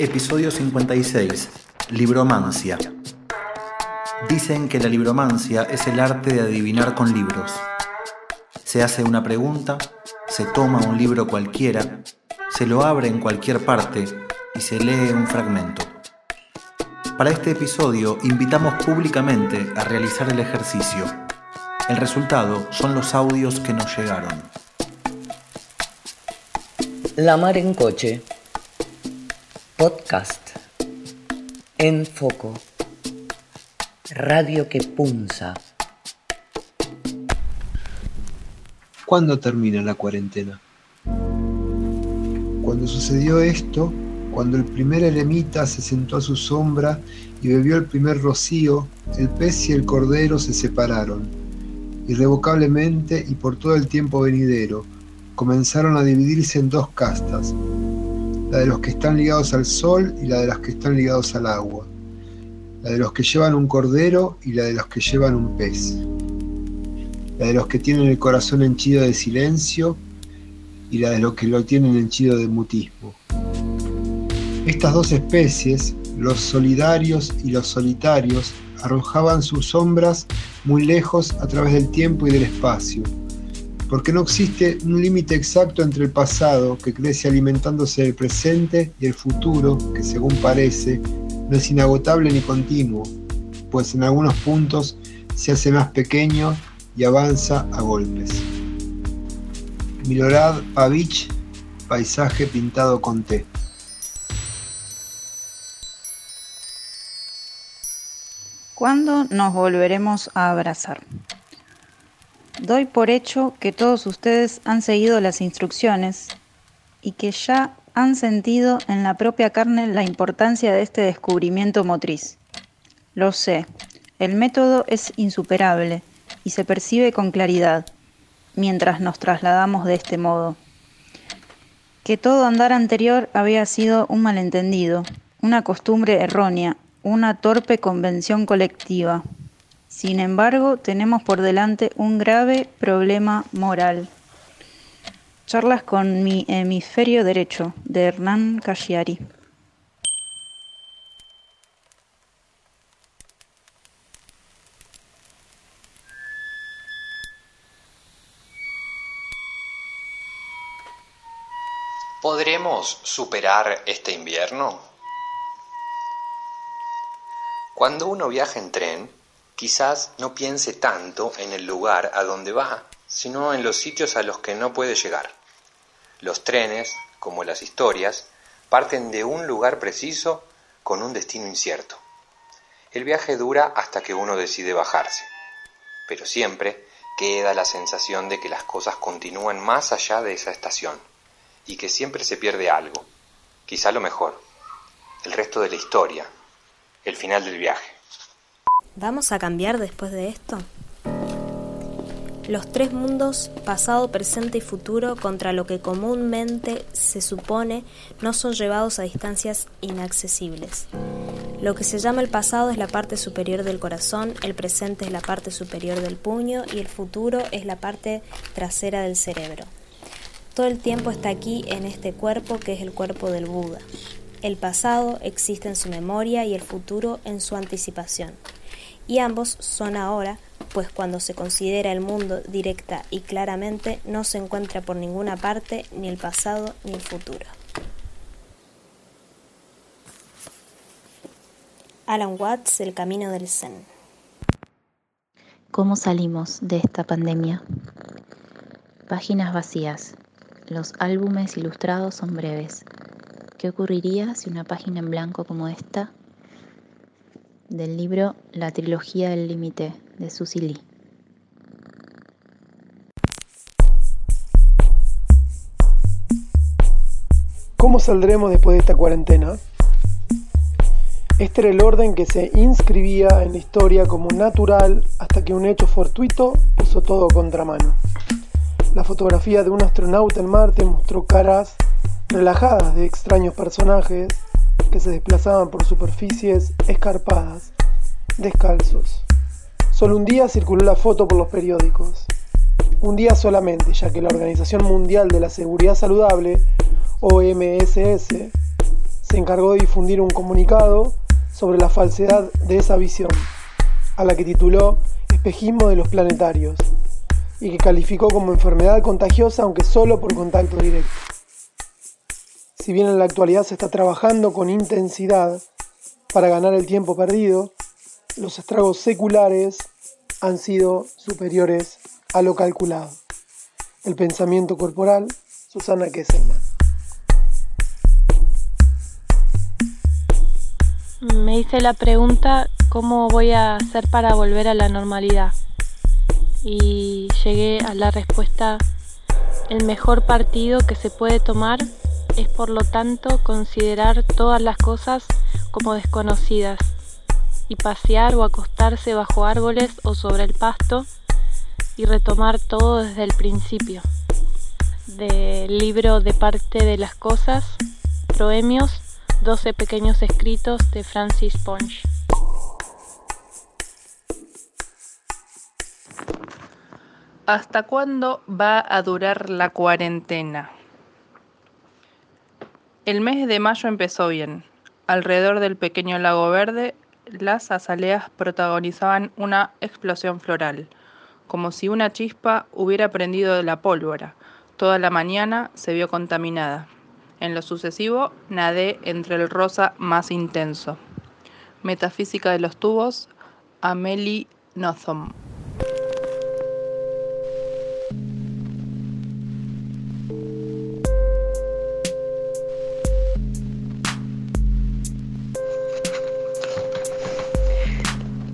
Episodio 56. Libromancia. Dicen que la libromancia es el arte de adivinar con libros. Se hace una pregunta, se toma un libro cualquiera, se lo abre en cualquier parte y se lee un fragmento. Para este episodio invitamos públicamente a realizar el ejercicio. El resultado son los audios que nos llegaron. La mar en coche. Podcast. En foco. Radio que punza. ¿Cuándo termina la cuarentena? Cuando sucedió esto, cuando el primer eremita se sentó a su sombra y bebió el primer rocío, el pez y el cordero se separaron. Irrevocablemente y por todo el tiempo venidero, comenzaron a dividirse en dos castas, la de los que están ligados al sol y la de los que están ligados al agua, la de los que llevan un cordero y la de los que llevan un pez, la de los que tienen el corazón henchido de silencio y la de los que lo tienen henchido de mutismo. Estas dos especies, los solidarios y los solitarios, arrojaban sus sombras muy lejos a través del tiempo y del espacio, porque no existe un límite exacto entre el pasado, que crece alimentándose del presente, y el futuro, que según parece, no es inagotable ni continuo, pues en algunos puntos se hace más pequeño y avanza a golpes. Milorad Pavich, Paisaje pintado con té. ¿Cuándo nos volveremos a abrazar? Doy por hecho que todos ustedes han seguido las instrucciones y que ya han sentido en la propia carne la importancia de este descubrimiento motriz. Lo sé, el método es insuperable y se percibe con claridad mientras nos trasladamos de este modo. Que todo andar anterior había sido un malentendido, una costumbre errónea, una torpe convención colectiva. Sin embargo, tenemos por delante un grave problema moral. Charlas con mi hemisferio derecho, de Hernán Casciari. ¿Podremos superar este invierno? Cuando uno viaja en tren, quizás no piense tanto en el lugar a donde va, sino en los sitios a los que no puede llegar. Los trenes, como las historias, parten de un lugar preciso con un destino incierto. El viaje dura hasta que uno decide bajarse, pero siempre queda la sensación de que las cosas continúan más allá de esa estación y que siempre se pierde algo, quizá lo mejor, el resto de la historia, el final del viaje. ¿Vamos a cambiar después de esto? Los tres mundos, pasado, presente y futuro, contra lo que comúnmente se supone no son llevados a distancias inaccesibles. Lo que se llama el pasado es la parte superior del corazón, el presente es la parte superior del puño y el futuro es la parte trasera del cerebro. Todo el tiempo está aquí en este cuerpo que es el cuerpo del Buda. El pasado existe en su memoria y el futuro en su anticipación. Y ambos son ahora, pues cuando se considera el mundo directa y claramente no se encuentra por ninguna parte ni el pasado ni el futuro. Alan Watts, El Camino del Zen. ¿Cómo salimos de esta pandemia? Páginas vacías. Los álbumes ilustrados son breves. ¿Qué ocurriría si una página en blanco como esta del libro La trilogía del límite de Susie Lee? ¿Cómo saldremos después de esta cuarentena? Este era el orden que se inscribía en la historia como natural hasta que un hecho fortuito puso todo contramano. La fotografía de un astronauta en Marte mostró caras relajadas de extraños personajes que se desplazaban por superficies escarpadas, descalzos. Solo un día circuló la foto por los periódicos. Un día solamente, ya que la Organización Mundial de la Seguridad Saludable, OMSS, se encargó de difundir un comunicado sobre la falsedad de esa visión, a la que tituló Espejismo de los Planetarios, y que calificó como enfermedad contagiosa aunque solo por contacto directo. Si bien en la actualidad se está trabajando con intensidad para ganar el tiempo perdido, los estragos seculares han sido superiores a lo calculado. El pensamiento corporal, Susana Kesselman. Me hice la pregunta cómo voy a hacer para volver a la normalidad y llegué a la respuesta el mejor partido que se puede tomar es por lo tanto considerar todas las cosas como desconocidas y pasear o acostarse bajo árboles o sobre el pasto y retomar todo desde el principio. Del libro De parte de las cosas, Proemios, 12 pequeños escritos de Francis Ponge. ¿Hasta cuándo va a durar la cuarentena? El mes de mayo empezó bien. Alrededor del pequeño lago verde, las azaleas protagonizaban una explosión floral, como si una chispa hubiera prendido de la pólvora. Toda la mañana se vio contaminada. En lo sucesivo, nadé entre el rosa más intenso. Metafísica de los tubos, Amelie Nothomb.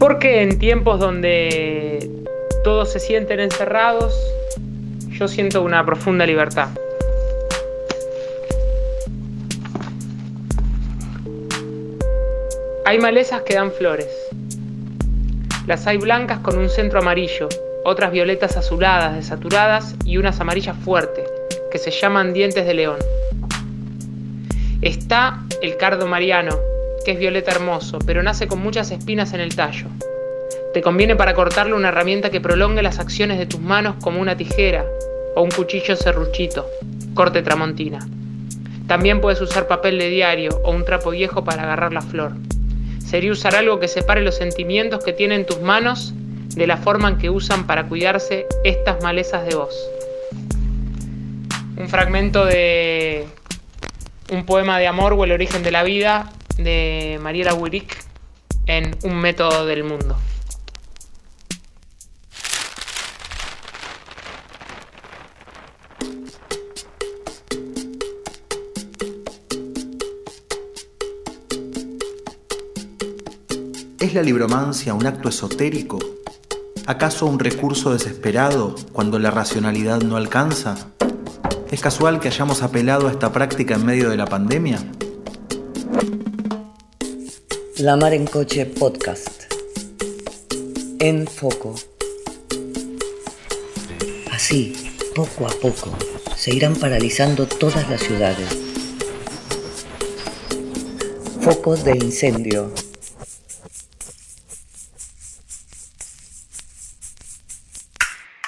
Porque en tiempos donde todos se sienten encerrados, yo siento una profunda libertad. Hay malezas que dan flores. Las hay blancas con un centro amarillo, otras violetas azuladas, desaturadas y unas amarillas fuertes, que se llaman dientes de león. Está el cardo mariano, que es violeta hermoso, pero nace con muchas espinas en el tallo. Te conviene para cortarlo una herramienta que prolongue las acciones de tus manos como una tijera o un cuchillo serruchito, corte tramontina. También puedes usar papel de diario o un trapo viejo para agarrar la flor. Sería usar algo que separe los sentimientos que tienen tus manos de la forma en que usan para cuidarse estas malezas de voz. Un fragmento de un poema de amor o el origen de la vida de Mariela Wirik en Un método del mundo. ¿Es la libromancia un acto esotérico? ¿Acaso un recurso desesperado cuando la racionalidad no alcanza? ¿Es casual que hayamos apelado a esta práctica en medio de la pandemia? La Mar en Coche Podcast. En foco. Así, poco a poco, se irán paralizando todas las ciudades. Focos de incendio.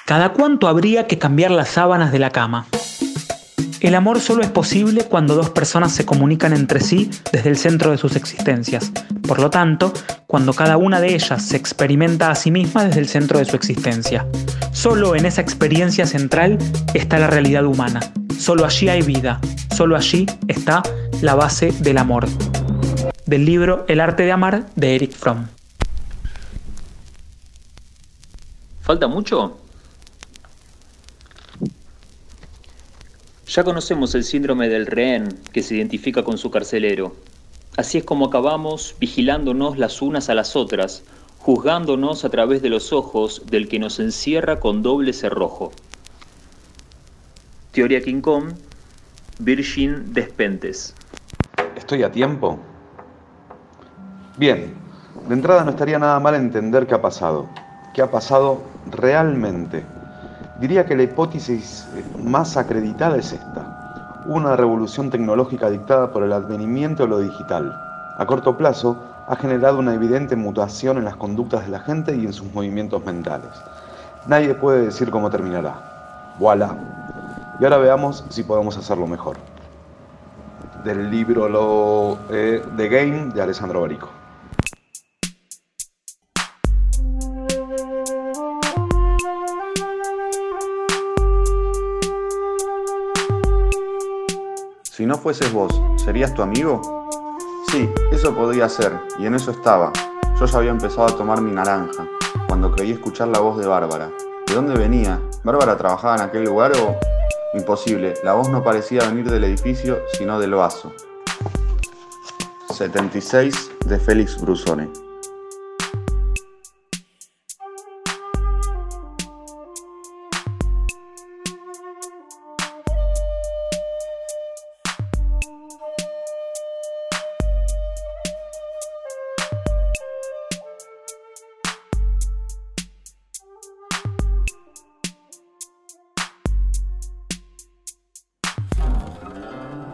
¿Cada cuánto habría que cambiar las sábanas de la cama? El amor solo es posible cuando dos personas se comunican entre sí desde el centro de sus existencias. Por lo tanto, cuando cada una de ellas se experimenta a sí misma desde el centro de su existencia. Solo en esa experiencia central está la realidad humana. Solo allí hay vida. Solo allí está la base del amor. Del libro El arte de amar de Eric Fromm. ¿Falta mucho? Ya conocemos el síndrome del rehén que se identifica con su carcelero. Así es como acabamos vigilándonos las unas a las otras, juzgándonos a través de los ojos del que nos encierra con doble cerrojo. Teoría King Kong, Virgin Despentes. ¿Estoy a tiempo? Bien, de entrada no estaría nada mal entender qué ha pasado. ¿Qué ha pasado realmente? Diría que la hipótesis más acreditada es esta. Una revolución tecnológica dictada por el advenimiento de lo digital. A corto plazo, ha generado una evidente mutación en las conductas de la gente y en sus movimientos mentales. Nadie puede decir cómo terminará. Voilà. Y ahora veamos si podemos hacerlo mejor. del libro lo, eh, The Game de Alessandro Barico. No fueses vos, ¿serías tu amigo? Sí, eso podría ser, y en eso estaba. Yo ya había empezado a tomar mi naranja, cuando creí escuchar la voz de Bárbara. ¿De dónde venía? ¿Bárbara trabajaba en aquel lugar o...? Imposible, la voz no parecía venir del edificio, sino del vaso. 76 de Félix Brusone.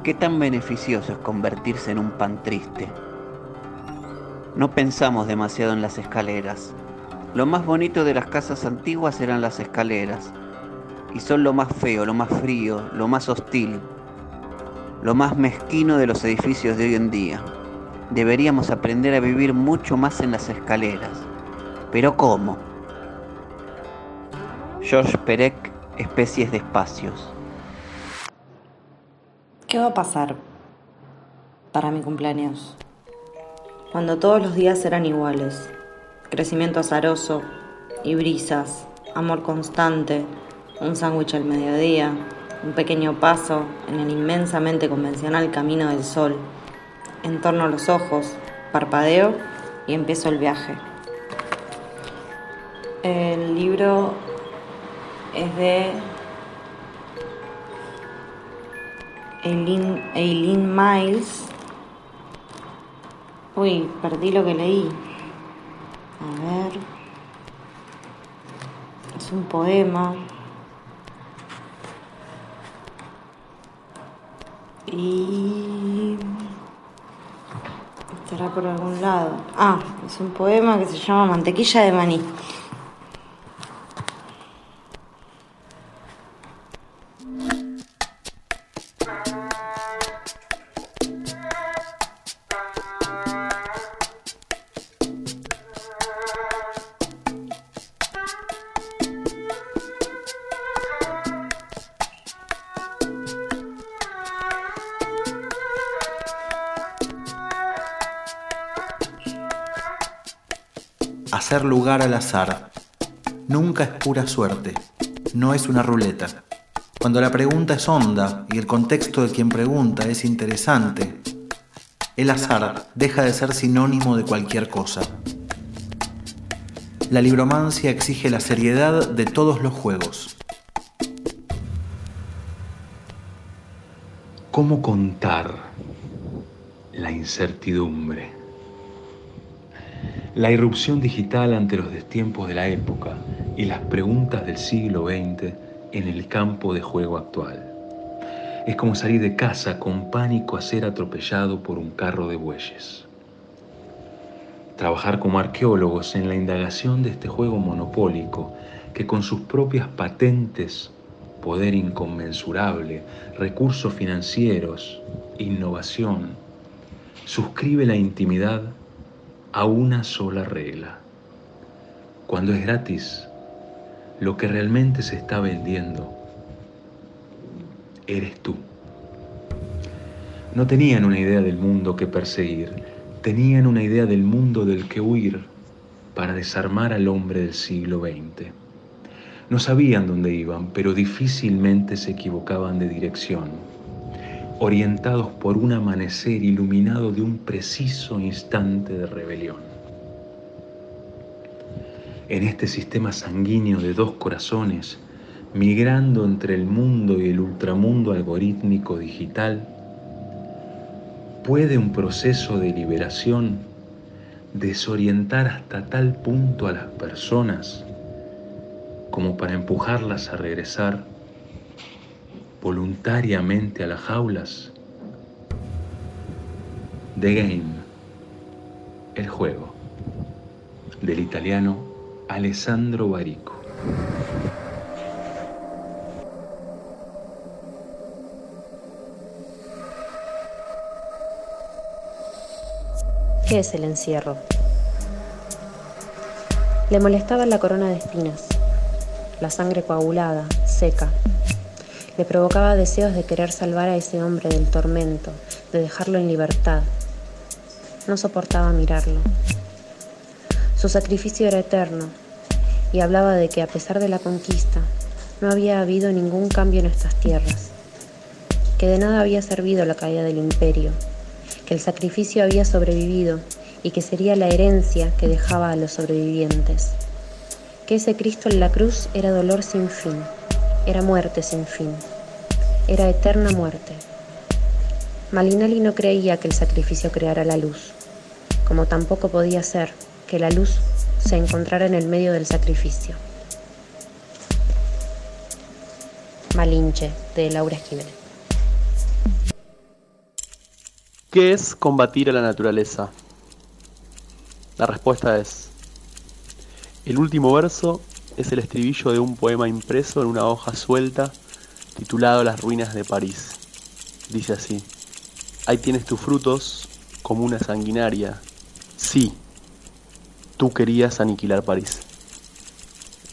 ¿Qué tan beneficioso es convertirse en un pan triste? No pensamos demasiado en las escaleras. Lo más bonito de las casas antiguas eran las escaleras. Y son lo más feo, lo más frío, lo más hostil, lo más mezquino de los edificios de hoy en día. Deberíamos aprender a vivir mucho más en las escaleras. ¿Pero cómo? George Perec, Especies de Espacios. ¿Qué va a pasar para mi cumpleaños? Cuando todos los días eran iguales. Crecimiento azaroso y brisas, amor constante, un sándwich al mediodía, un pequeño paso en el inmensamente convencional camino del sol. En torno a los ojos, parpadeo y empiezo el viaje. El libro es de Eileen, Eileen Miles. Uy, perdí lo que leí. A ver. Es un poema. Y... Estará por algún lado. Ah, es un poema que se llama Mantequilla de maní. Lugar al azar. Nunca es pura suerte. No es una ruleta. Cuando la pregunta es honda y el contexto de quien pregunta es interesante, el azar deja de ser sinónimo de cualquier cosa. La libromancia exige la seriedad de todos los juegos. ¿Cómo contar la incertidumbre? La irrupción digital ante los destiempos de la época y las preguntas del siglo XX en el campo de juego actual. Es como salir de casa con pánico a ser atropellado por un carro de bueyes. Trabajar como arqueólogos en la indagación de este juego monopólico que con sus propias patentes, poder inconmensurable, recursos financieros, innovación, suscribe la intimidad a una sola regla. Cuando es gratis, lo que realmente se está vendiendo eres tú. No tenían una idea del mundo que perseguir, tenían una idea del mundo del que huir para desarmar al hombre del siglo XX. No sabían dónde iban, pero difícilmente se equivocaban de dirección, orientados por un amanecer iluminado de un preciso instante de rebelión. En este sistema sanguíneo de dos corazones, migrando entre el mundo y el ultramundo algorítmico digital, ¿puede un proceso de liberación desorientar hasta tal punto a las personas como para empujarlas a regresar voluntariamente a las jaulas? The Game, el juego, del italiano Alessandro Barico. ¿Qué es el encierro? Le molestaba la corona de espinas, la sangre coagulada, seca. Le provocaba deseos de querer salvar a ese hombre del tormento, de dejarlo en libertad. No soportaba mirarlo. Su sacrificio era eterno y hablaba de que a pesar de la conquista, no había habido ningún cambio en estas tierras, que de nada había servido la caída del imperio, que el sacrificio había sobrevivido y que sería la herencia que dejaba a los sobrevivientes, que ese Cristo en la cruz era dolor sin fin, era muerte sin fin, era eterna muerte. Malinelli no creía que el sacrificio creara la luz, como tampoco podía ser que la luz se encontrara en el medio del sacrificio. Malinche, de Laura Esquivel. ¿Qué es combatir a la naturaleza? La respuesta es, el último verso es el estribillo de un poema impreso en una hoja suelta titulado Las ruinas de París. Dice así, ahí tienes tus frutos como una sanguinaria. Sí, tú querías aniquilar París.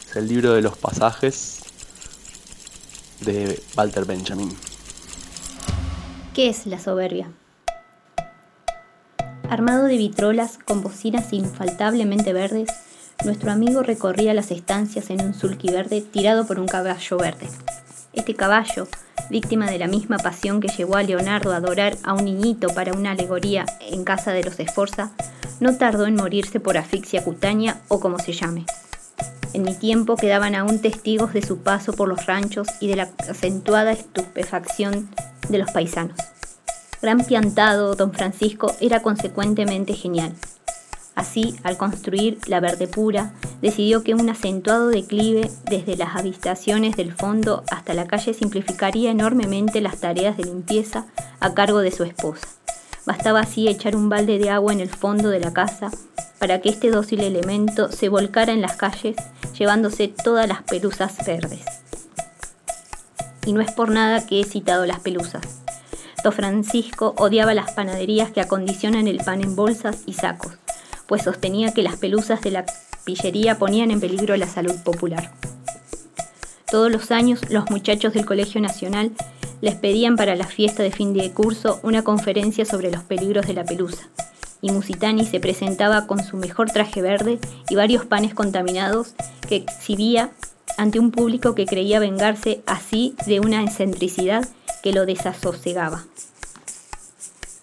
Es el libro de los pasajes de Walter Benjamin. ¿Qué es la soberbia? Armado de vitrolas con bocinas infaltablemente verdes, nuestro amigo recorría las estancias en un sulky verde tirado por un caballo verde. Este caballo, víctima de la misma pasión que llevó a Leonardo a adorar a un niñito para una alegoría en casa de los Esforza, no tardó en morirse por asfixia cutánea o como se llame. En mi tiempo quedaban aún testigos de su paso por los ranchos y de la acentuada estupefacción de los paisanos. Gran piantado, don Francisco era consecuentemente genial. Así, al construir la verde pura, decidió que un acentuado declive desde las habitaciones del fondo hasta la calle simplificaría enormemente las tareas de limpieza a cargo de su esposa. Bastaba así echar un balde de agua en el fondo de la casa para que este dócil elemento se volcara en las calles llevándose todas las pelusas verdes. Y no es por nada que he citado las pelusas. Don Francisco odiaba las panaderías que acondicionan el pan en bolsas y sacos, pues sostenía que las pelusas de la pillería ponían en peligro la salud popular. Todos los años los muchachos del Colegio Nacional les pedían para la fiesta de fin de curso una conferencia sobre los peligros de la pelusa, y Musitani se presentaba con su mejor traje verde y varios panes contaminados que exhibía ante un público que creía vengarse así de una excentricidad que lo desasosegaba.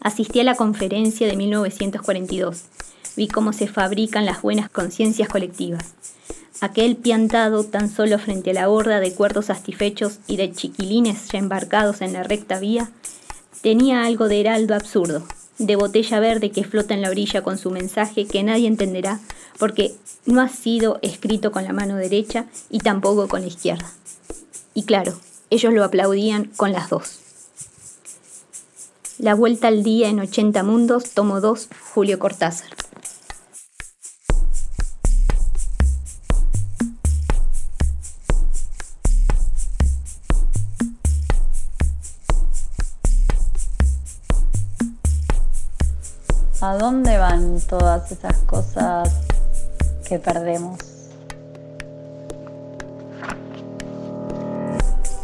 Asistí a la conferencia de 1942. Vi cómo se fabrican las buenas conciencias colectivas. Aquel piantado tan solo frente a la horda de cuerdos satisfechos y de chiquilines ya embarcados en la recta vía, tenía algo de heraldo absurdo, de botella verde que flota en la orilla con su mensaje que nadie entenderá porque no ha sido escrito con la mano derecha y tampoco con la izquierda. Y claro, ellos lo aplaudían con las dos. La vuelta al día en 80 mundos, tomo 2, Julio Cortázar. ¿A dónde van todas esas cosas que perdemos?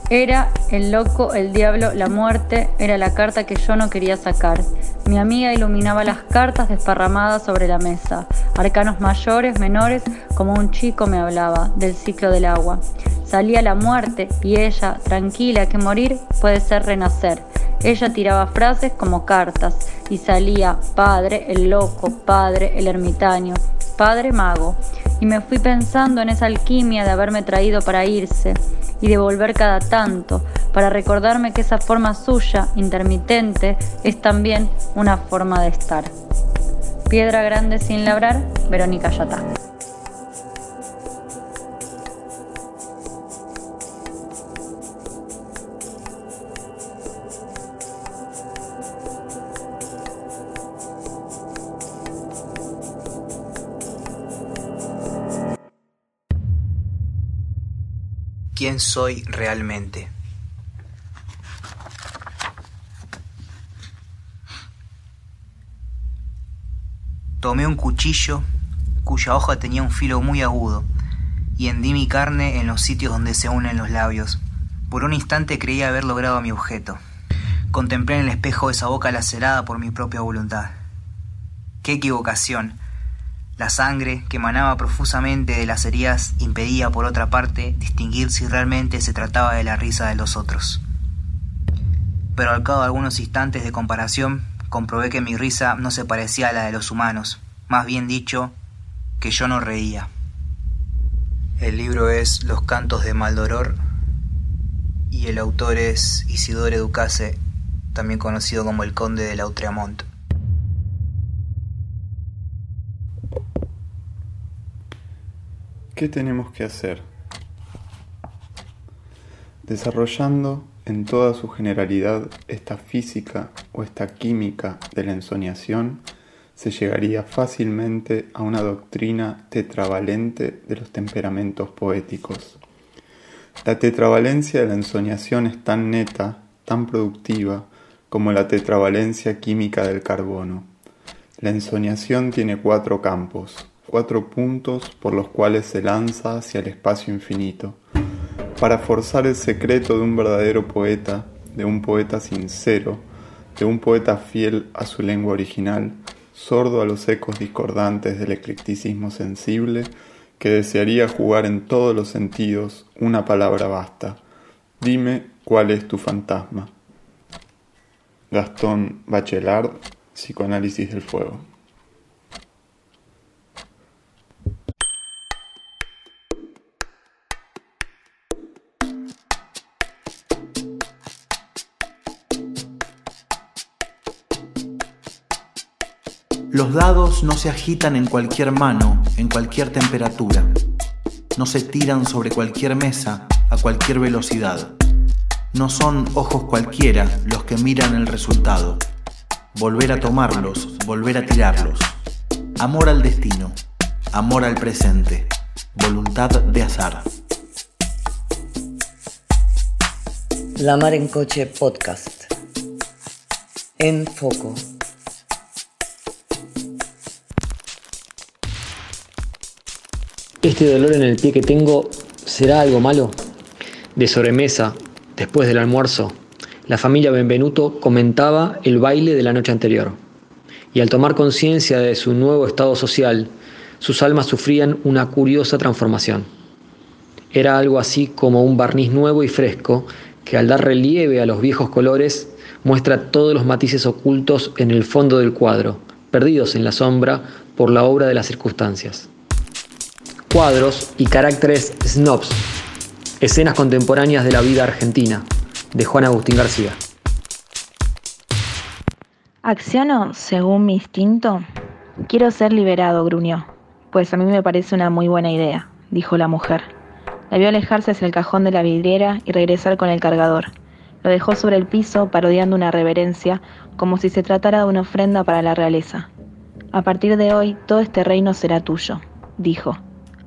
Era el loco, el diablo, la muerte, era la carta que yo no quería sacar. Mi amiga iluminaba las cartas desparramadas sobre la mesa. Arcanos mayores, menores, como un chico me hablaba del ciclo del agua. Salía la muerte y ella, tranquila que morir puede ser renacer. Ella tiraba frases como cartas y salía padre, el loco, padre, el ermitaño, padre mago. Y me fui pensando en esa alquimia de haberme traído para irse y de volver cada tanto, para recordarme que esa forma suya, intermitente, es también una forma de estar. Piedra grande sin labrar, Verónica Yatá. Quién soy realmente. Tomé un cuchillo cuya hoja tenía un filo muy agudo y hendí mi carne en los sitios donde se unen los labios. Por un instante creí haber logrado mi objeto. Contemplé en el espejo esa boca lacerada por mi propia voluntad. ¡Qué equivocación! La sangre que emanaba profusamente de las heridas impedía, por otra parte, distinguir si realmente se trataba de la risa de los otros. Pero al cabo de algunos instantes de comparación, comprobé que mi risa no se parecía a la de los humanos, más bien dicho, que yo no reía. El libro es Los cantos de Maldoror y el autor es Isidore Ducase, también conocido como el conde de Lautréamont. ¿Qué tenemos que hacer? Desarrollando en toda su generalidad esta física o esta química de la ensoñación, se llegaría fácilmente a una doctrina tetravalente de los temperamentos poéticos. La tetravalencia de la ensoñación es tan neta, tan productiva, como la tetravalencia química del carbono. La ensoñación tiene cuatro campos, cuatro puntos por los cuales se lanza hacia el espacio infinito. Para forzar el secreto de un verdadero poeta, de un poeta sincero, de un poeta fiel a su lengua original, sordo a los ecos discordantes del eclecticismo sensible, que desearía jugar en todos los sentidos, una palabra basta. Dime cuál es tu fantasma. Gastón Bachelard, Psicoanálisis del Fuego. Los dados no se agitan en cualquier mano, en cualquier temperatura. No se tiran sobre cualquier mesa, a cualquier velocidad. No son ojos cualquiera los que miran el resultado. Volver a tomarlos, volver a tirarlos. Amor al destino, amor al presente, voluntad de azar. La Mar en Coche Podcast. En Foco. ¿Este dolor en el pie que tengo será algo malo? De sobremesa, después del almuerzo, la familia Benvenuto comentaba el baile de la noche anterior. Y al tomar conciencia de su nuevo estado social, sus almas sufrían una curiosa transformación. Era algo así como un barniz nuevo y fresco que al dar relieve a los viejos colores muestra todos los matices ocultos en el fondo del cuadro, perdidos en la sombra por la obra de las circunstancias cuadros y caracteres snobs, escenas contemporáneas de la vida argentina, de Juan Agustín García. ¿Acciono según mi instinto? Quiero ser liberado, gruñó. Pues a mí me parece una muy buena idea, dijo la mujer. La vio alejarse hacia el cajón de la vidriera y regresar con el cargador. Lo dejó sobre el piso, parodiando una reverencia, como si se tratara de una ofrenda para la realeza. A partir de hoy, todo este reino será tuyo, dijo.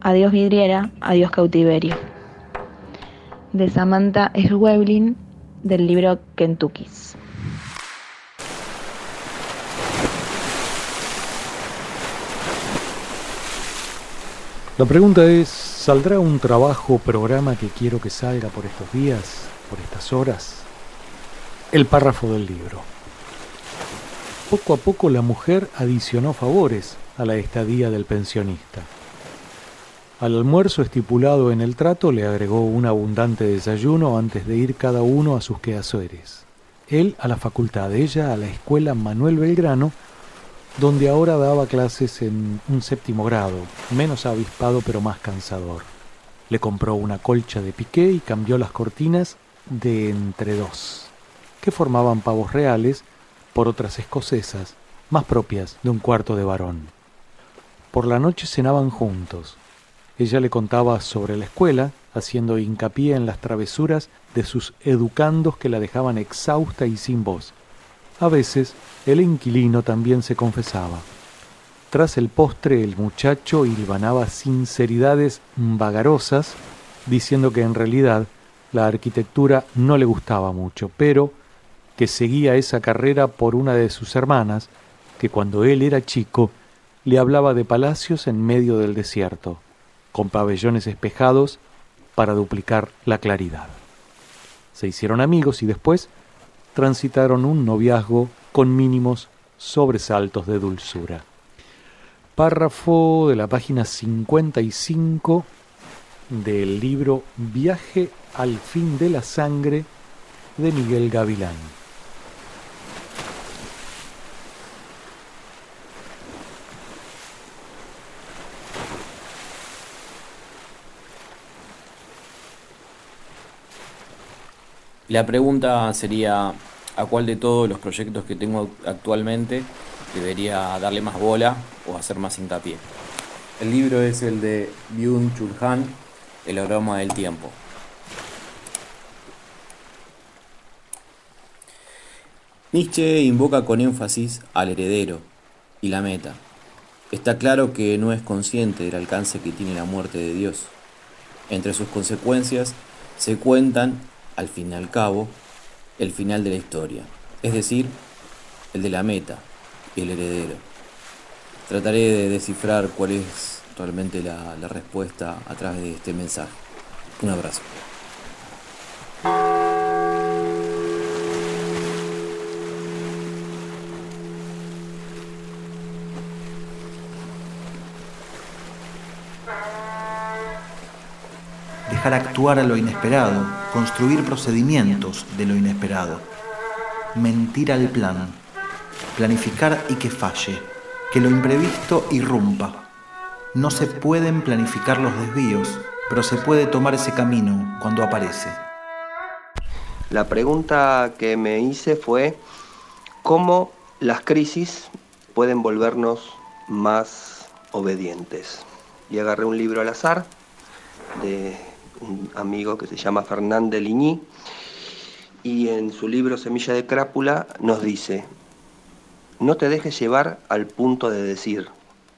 Adiós vidriera, adiós cautiverio. De Samantha Schweblin del libro Kentucky's. La pregunta es, ¿saldrá un trabajo, programa que quiero que salga por estos días, por estas horas? El párrafo del libro. Poco a poco la mujer adicionó favores a la estadía del pensionista. Al almuerzo estipulado en el trato le agregó un abundante desayuno antes de ir cada uno a sus quehaceres. Él a la facultad, ella a la escuela Manuel Belgrano, donde ahora daba clases en un séptimo grado, menos avispado pero más cansador. Le compró una colcha de piqué y cambió las cortinas de entre dos, que formaban pavos reales, por otras escocesas, más propias de un cuarto de varón. Por la noche cenaban juntos, ella le contaba sobre la escuela, haciendo hincapié en las travesuras de sus educandos que la dejaban exhausta y sin voz. A veces el inquilino también se confesaba. Tras el postre el muchacho hilvanaba sinceridades vagarosas, diciendo que en realidad la arquitectura no le gustaba mucho, pero que seguía esa carrera por una de sus hermanas, que cuando él era chico le hablaba de palacios en medio del desierto, con pabellones espejados para duplicar la claridad. Se hicieron amigos y después transitaron un noviazgo con mínimos sobresaltos de dulzura. Párrafo de la página 55 del libro Viaje al fin de la sangre de Miguel Gavilán. La pregunta sería, ¿a cuál de todos los proyectos que tengo actualmente debería darle más bola o hacer más hincapié? El libro es el de Byung-Chul Han, El aroma del tiempo. Nietzsche invoca con énfasis al heredero y la meta. Está claro que no es consciente del alcance que tiene la muerte de Dios. Entre sus consecuencias se cuentan, al fin y al cabo, el final de la historia, es decir, el de la meta y el heredero. Trataré de descifrar cuál es realmente la, respuesta a través de este mensaje. Un abrazo. Dejar actuar a lo inesperado, construir procedimientos de lo inesperado, mentir al plan, planificar y que falle, que lo imprevisto irrumpa. No se pueden planificar los desvíos, pero se puede tomar ese camino cuando aparece. La pregunta que me hice fue cómo las crisis pueden volvernos más obedientes. Y agarré un libro al azar de un amigo que se llama Fernández Ligny, y en su libro Semilla de Crápula nos dice, no te dejes llevar al punto de decir,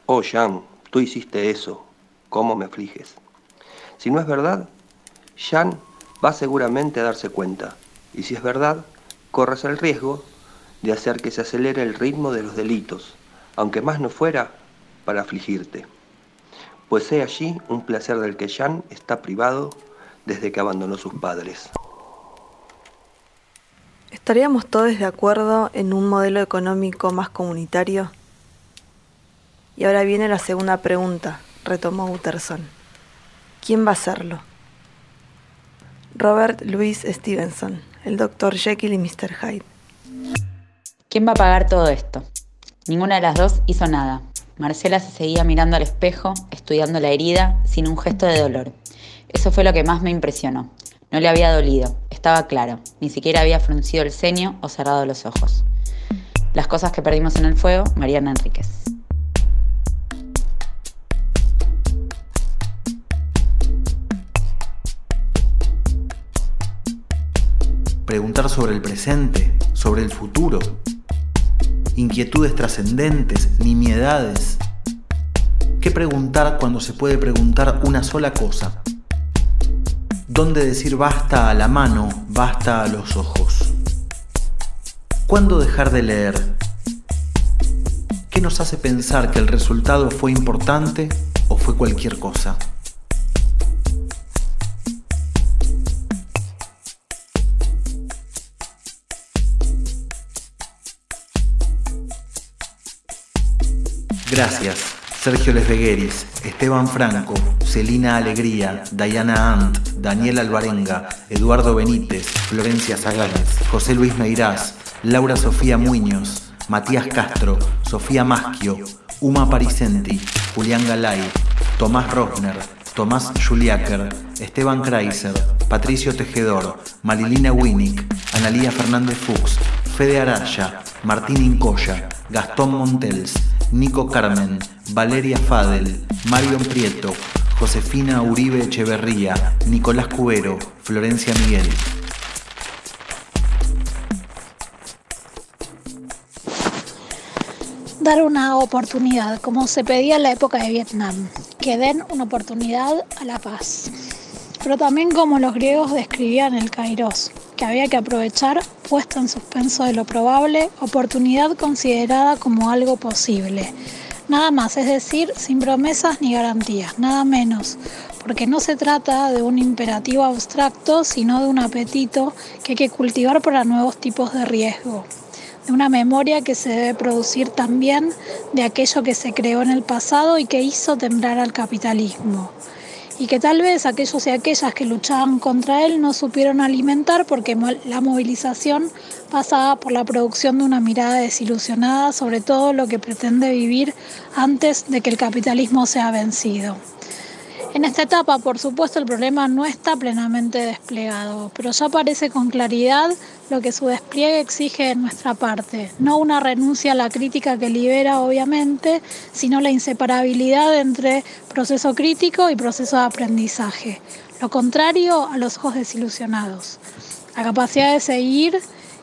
oh Jean, tú hiciste eso, ¿cómo me afliges? Si no es verdad, Jean va seguramente a darse cuenta, y si es verdad, corres el riesgo de hacer que se acelere el ritmo de los delitos, aunque más no fuera para afligirte pues he allí un placer del que Jean está privado desde que abandonó sus padres. ¿Estaríamos todos de acuerdo en un modelo económico más comunitario? Y ahora viene la segunda pregunta, retomó Utterson. ¿Quién va a hacerlo? Robert Louis Stevenson, el Dr. Jekyll y Mr. Hyde. ¿Quién va a pagar todo esto? Ninguna de las dos hizo nada. Marcela se seguía mirando al espejo, estudiando la herida, sin un gesto de dolor. Eso fue lo que más me impresionó. No le había dolido, estaba claro, ni siquiera había fruncido el ceño o cerrado los ojos. Las cosas que perdimos en el fuego, Mariana Enríquez. Preguntar sobre el presente, sobre el futuro, inquietudes trascendentes, nimiedades. ¿Qué preguntar cuando se puede preguntar una sola cosa? ¿Dónde decir basta a la mano, basta a los ojos? ¿Cuándo dejar de leer? ¿Qué nos hace pensar que el resultado fue importante o fue cualquier cosa? Gracias. Sergio Lesbegueris, Esteban Franco, Celina Alegría, Dayana Ant, Daniel Alvarenga, Eduardo Benítez, Florencia Zaganes, José Luis Meirás, Laura Sofía Muñoz, Matías Castro, Sofía Maschio, Uma Parisenti, Julián Galay, Tomás Rosner, Tomás Juliáquer, Esteban Kreiser, Patricio Tejedor, Marilina Winnick, Analía Fernández Fuchs, Fede Araya, Martín Incoya, Gastón Montels, Nico Carmen, Valeria Fadel, Marion Prieto, Josefina Uribe Echeverría, Nicolás Cubero, Florencia Miguel. Dar una oportunidad, como se pedía en la época de Vietnam, que den una oportunidad a la paz. Pero también como los griegos describían el kairos, que había que aprovechar puesto en suspenso de lo probable, oportunidad considerada como algo posible, Nada más, es decir, sin promesas ni garantías, nada menos, porque no se trata de un imperativo abstracto, sino de un apetito que hay que cultivar para nuevos tipos de riesgo, de una memoria que se debe producir también de aquello que se creó en el pasado y que hizo temblar al capitalismo y que tal vez aquellos y aquellas que luchaban contra él no supieron alimentar porque la movilización pasaba por la producción de una mirada desilusionada sobre todo lo que pretende vivir antes de que el capitalismo sea vencido. En esta etapa, por supuesto, el problema no está plenamente desplegado, pero ya aparece con claridad lo que su despliegue exige de nuestra parte. No una renuncia a la crítica que libera, obviamente, sino la inseparabilidad entre proceso crítico y proceso de aprendizaje. Lo contrario a los ojos desilusionados. La capacidad de seguir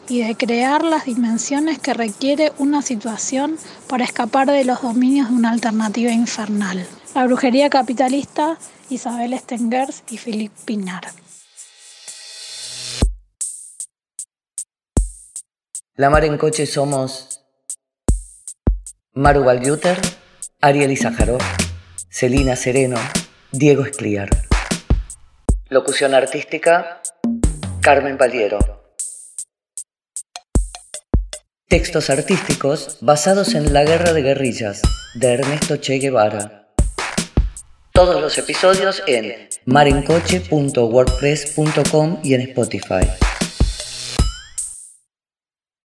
y de crear las dimensiones que requiere una situación para escapar de los dominios de una alternativa infernal. La brujería capitalista, Isabel Stengers y Philip Pinar. La Mar en Coche somos Maru Valguter, Ariel Izajarov, Celina Sereno, Diego Escliar. Locución artística, Carmen Paliero. Textos artísticos basados en La Guerra de Guerrillas, de Ernesto Che Guevara. Todos los episodios en marencoche.wordpress.com y en Spotify.